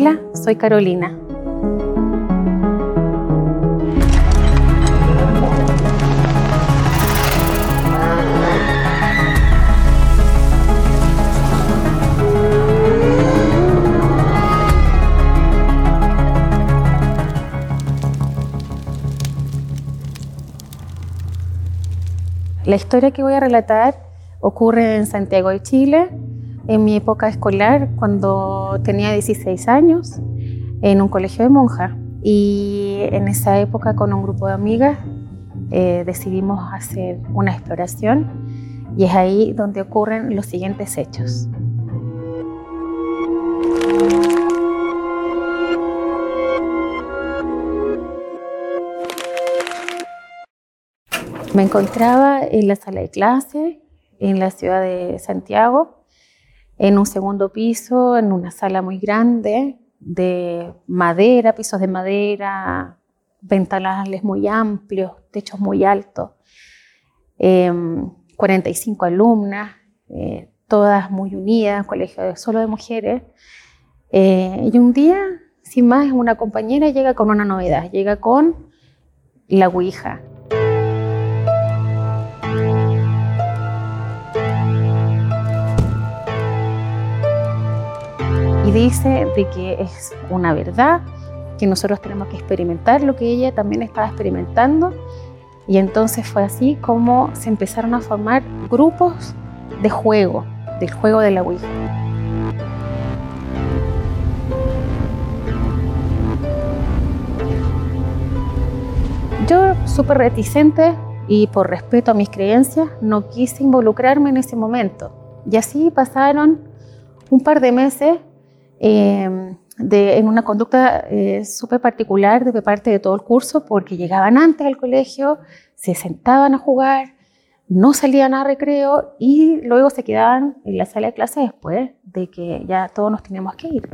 Hola, soy Carolina. La historia que voy a relatar ocurre en Santiago de Chile, en mi época escolar, cuando tenía 16 años, en un colegio de monjas. Y en esa época, con un grupo de amigas, eh, decidimos hacer una exploración y es ahí donde ocurren los siguientes hechos. Me encontraba en la sala de clase en la ciudad de Santiago, en un segundo piso, en una sala muy grande de madera, pisos de madera, ventanales muy amplios, techos muy altos, 45 em, alumnas, eh, todas muy unidas, colegio solo de mujeres. Eh, y un día, sin más, una compañera llega con una novedad, llega con la Ouija. Dice de que es una verdad, que nosotros tenemos que experimentar lo que ella también estaba experimentando. Y entonces fue así como se empezaron a formar grupos de juego, del juego de la Ouija. Yo, súper reticente y por respeto a mis creencias, no quise involucrarme en ese momento. Y así pasaron un par de meses Em, de, en una conducta eh, súper particular de parte de todo el curso, porque llegaban antes al colegio, se sentaban a jugar, no salían a recreo y luego se quedaban en la sala de clase después de que ya todos nos teníamos que ir.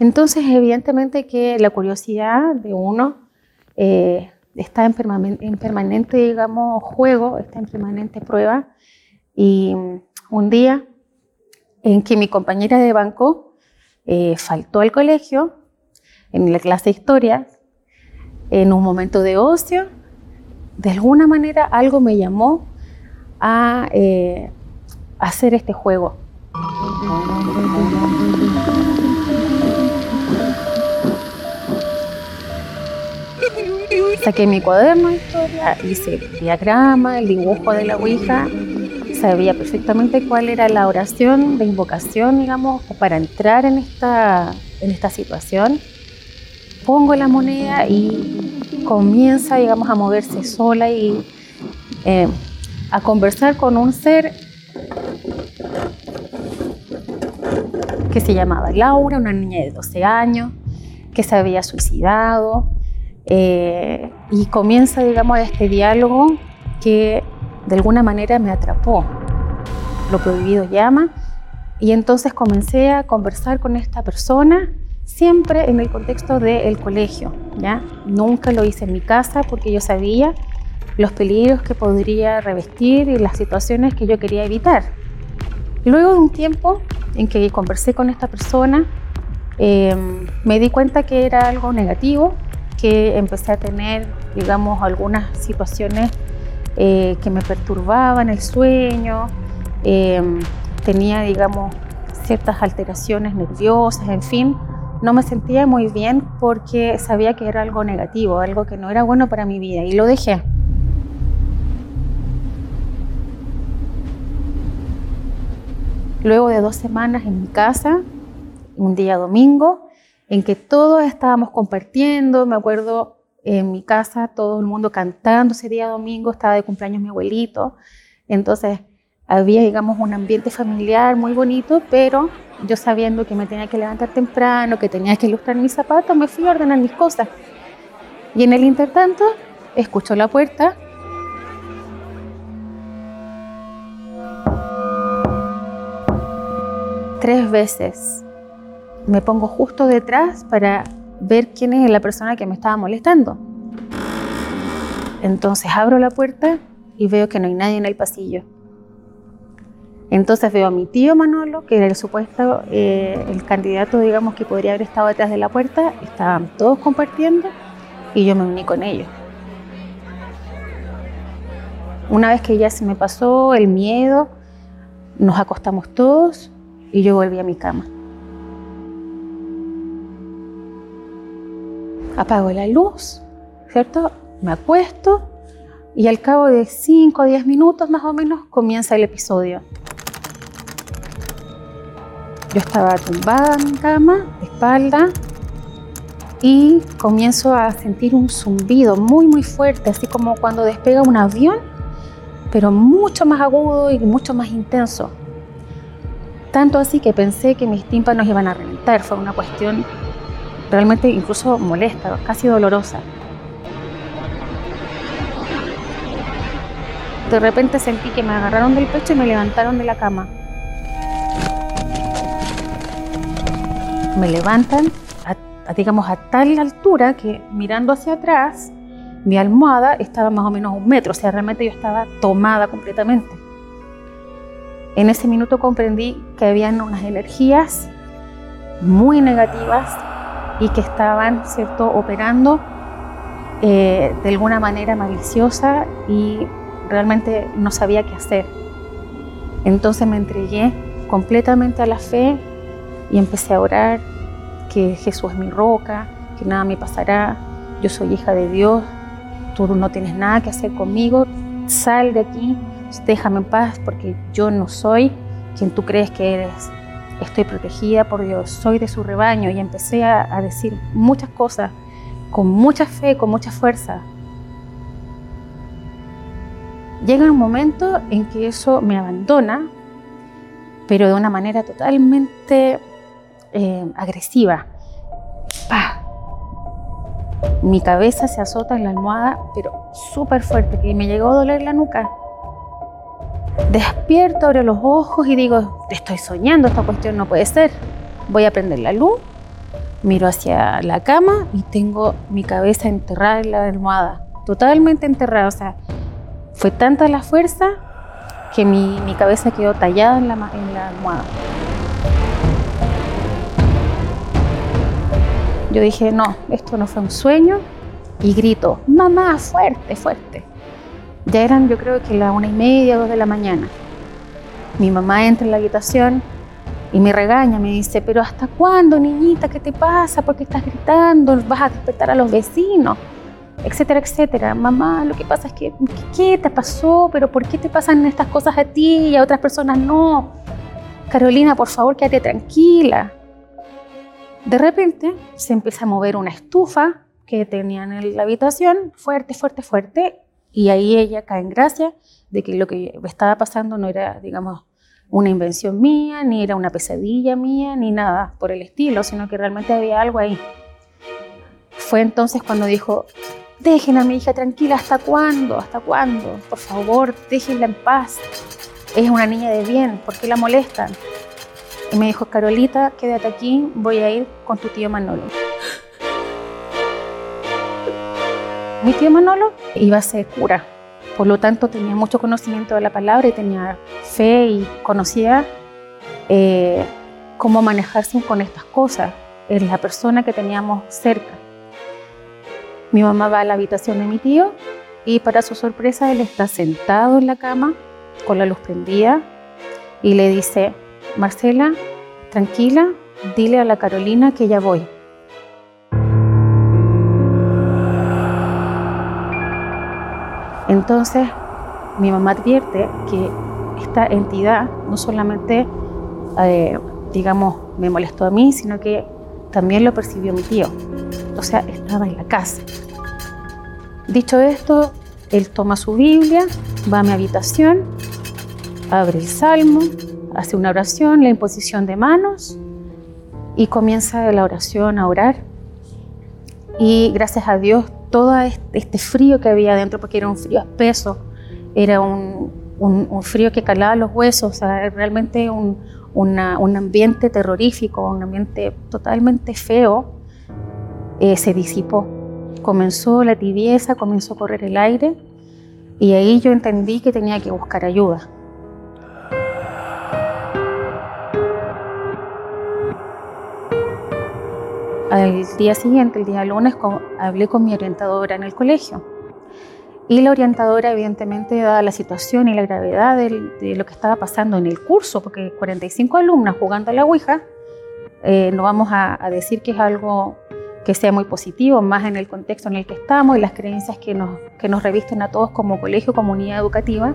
Entonces, evidentemente que la curiosidad de uno eh, está en, en, permanente, digamos, juego, está en permanente prueba. Y un día en que mi compañera de banco eh, faltó al colegio en la clase de historia, en un momento de ocio, de alguna manera algo me llamó a eh, hacer este juego. Saqué mi cuaderno de historia, hice el diagrama, el dibujo de la Ouija sabía perfectamente cuál era la oración de invocación, digamos, para entrar en esta, en esta situación. Pongo la moneda y comienza, digamos, a moverse sola y eh, a conversar con un ser que se llamaba Laura, una niña de 12 años, que se había suicidado. Eh, y comienza, digamos, este diálogo que de alguna manera me atrapó. Lo prohibido llama. Y entonces comencé a conversar con esta persona, siempre en el contexto del colegio. ¿ya? Nunca lo hice en mi casa porque yo sabía los peligros que podría revestir y las situaciones que yo quería evitar. Luego de un tiempo en que conversé con esta persona, em, me di cuenta que era algo negativo, que empecé a tener, digamos, algunas situaciones eh, que me perturbaban el sueño, em, tenía, digamos, ciertas alteraciones nerviosas, en fin, no me sentía muy bien porque sabía que era algo negativo, algo que no era bueno para mi vida y lo dejé. Luego de dos semanas en mi casa, un día domingo, en que todos estábamos compartiendo, me acuerdo en mi casa, todo el mundo cantando ese día domingo, estaba de cumpleaños mi abuelito, entonces había, digamos, un ambiente familiar muy bonito, pero yo sabiendo que me tenía que levantar temprano, que tenía que ilustrar mis zapatos, me fui a ordenar mis cosas. Y en el intertanto, escucho la puerta. Tres veces. Me pongo justo detrás para ver quién es la persona que me estaba molestando. Entonces abro la puerta y veo que no hay nadie en el pasillo. Entonces veo a mi tío Manolo, que era el supuesto, eh, el candidato, digamos, que podría haber estado detrás de la puerta. Estaban todos compartiendo y yo me uní con ellos. Una vez que ya se me pasó el miedo, nos acostamos todos y yo volví a mi cama. Apago la luz, ¿cierto? Me acuesto y al cabo de 5 o 10 minutos más o menos comienza el episodio. Yo estaba tumbada en mi cama, de espalda, y comienzo a sentir un zumbido muy, muy fuerte, así como cuando despega un avión, pero mucho más agudo y mucho más intenso. Tanto así que pensé que mis tímpanos iban a reventar. Fue una cuestión realmente incluso molesta, casi dolorosa. De repente sentí que me agarraron del pecho y me levantaron de la cama. me levantan, a, digamos, a tal altura que mirando hacia atrás, mi almohada estaba más o menos un metro, o sea, realmente yo estaba tomada completamente. En ese minuto comprendí que habían unas energías muy negativas y que estaban, ¿cierto?, operando eh, de alguna manera maliciosa y realmente no sabía qué hacer. Entonces me entregué completamente a la fe y empecé a orar que Jesús es mi roca, que nada me pasará, yo soy hija de Dios, tú no tienes nada que hacer conmigo, sal de aquí, déjame en paz porque yo no soy quien tú crees que eres. Estoy protegida por Dios, soy de su rebaño y empecé a, decir muchas cosas con mucha fe, con mucha fuerza. Llega un momento en que eso me abandona, pero de una manera totalmente eh, agresiva. Mi cabeza se azota en la almohada, pero súper fuerte, que me llegó a doler la nuca. Despierto, abro los ojos y digo, estoy soñando, esta cuestión no puede ser. Voy a prender la luz, miro hacia la cama y tengo mi cabeza enterrada en la almohada, totalmente enterrada. O sea, fue tanta la fuerza que mi, cabeza quedó tallada en la, en la almohada. Yo dije, no, esto no fue un sueño. Y grito, mamá, fuerte, fuerte. Ya eran yo creo que la una y media, dos de la mañana. Mi mamá entra en la habitación y me regaña, me dice, pero ¿hasta cuándo, niñita? ¿Qué te pasa? ¿Por qué estás gritando? ¿Vas a despertar a los vecinos? Etcétera, etcétera. Mamá, lo que pasa es que, ¿qué te pasó? ¿Pero por qué te pasan estas cosas a ti y a otras personas no? Carolina, por favor, quédate tranquila. De repente se empieza a mover una estufa que tenían en la habitación, fuerte, fuerte, fuerte, y ahí ella cae en gracia de que lo que estaba pasando no era, digamos, una invención mía, ni era una pesadilla mía, ni nada por el estilo, sino que realmente había algo ahí. Fue entonces cuando dijo, dejen a mi hija tranquila, ¿hasta cuándo? ¿Hasta cuándo? Por favor, déjenla en paz. Es una niña de bien, ¿por qué la molestan? Y me dijo, Carolita, quédate aquí, voy a ir con tu tío Manolo. Mi tío Manolo iba a ser cura, por lo tanto tenía mucho conocimiento de la palabra y tenía fe y conocía eh, cómo manejarse con estas cosas. Es la persona que teníamos cerca. Mi mamá va a la habitación de mi tío y para su sorpresa él está sentado en la cama con la luz prendida y le dice, Marcela, tranquila, dile a la Carolina que ya voy. Entonces, mi mamá advierte que esta entidad no solamente, eh, digamos, me molestó a mí, sino que también lo percibió mi tío. O sea, estaba en la casa. Dicho esto, él toma su Biblia, va a mi habitación, abre el Salmo, hace una oración, la imposición de manos y comienza la oración a orar. Y gracias a Dios, todo este frío que había dentro, porque era un frío espeso, era un, frío que calaba los huesos, o sea, realmente un, un ambiente terrorífico, un ambiente totalmente feo, eh, se disipó. Comenzó la tibieza, comenzó a correr el aire y ahí yo entendí que tenía que buscar ayuda. Al día siguiente, el día lunes, hablé con mi orientadora en el colegio. Y la orientadora, evidentemente, dada la situación y la gravedad de lo que estaba pasando en el curso, porque 45 alumnas jugando a la Ouija, eh, no vamos a, decir que es algo que sea muy positivo, más en el contexto en el que estamos y las creencias que nos, que nos revisten a todos como colegio, comunidad educativa.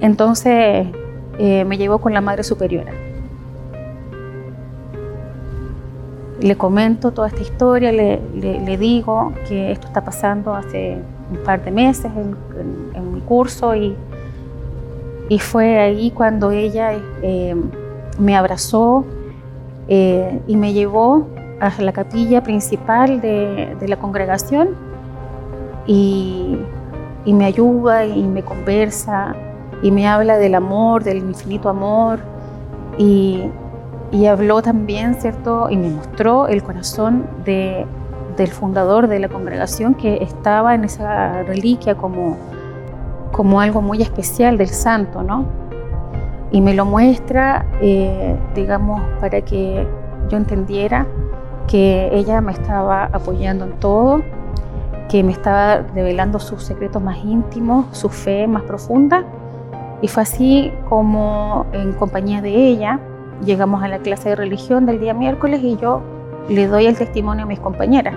Entonces eh, me llevó con la madre superiora. Le comento toda esta historia, le, digo que esto está pasando hace un par de meses en, mi curso y, y, fue ahí cuando ella eh, me abrazó eh, y me llevó a la capilla principal de, de la congregación y, y me ayuda y me conversa y me habla del amor, del infinito amor y, y habló también, ¿cierto? Y me mostró el corazón de, del fundador de la congregación que estaba en esa reliquia como, como algo muy especial del santo, ¿no? Y me lo muestra, eh, digamos, para que yo entendiera que ella me estaba apoyando en todo, que me estaba revelando sus secretos más íntimos, su fe más profunda y fue así como en compañía de ella llegamos a la clase de religión del día miércoles y yo le doy el testimonio a mis compañeras.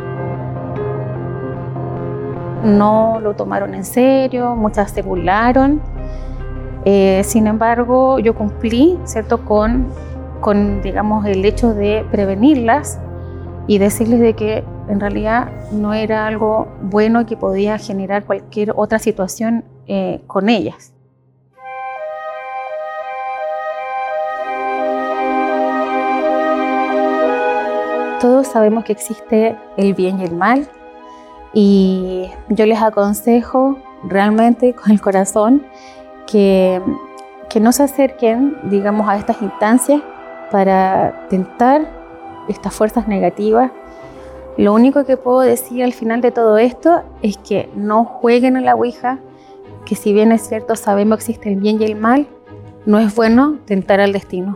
No lo tomaron en serio, muchas se burlaron. Eh, sin embargo, yo cumplí, ¿cierto?, con, con, digamos, el hecho de prevenirlas y decirles de que en realidad no era algo bueno que podía generar cualquier otra situación eh, con ellas. Todos sabemos que existe el bien y el mal y yo les aconsejo realmente con el corazón que, que no se acerquen, digamos, a estas instancias para tentar estas fuerzas negativas. Lo único que puedo decir al final de todo esto es que no jueguen a la Ouija, que si bien es cierto sabemos que existe el bien y el mal, no es bueno tentar al destino.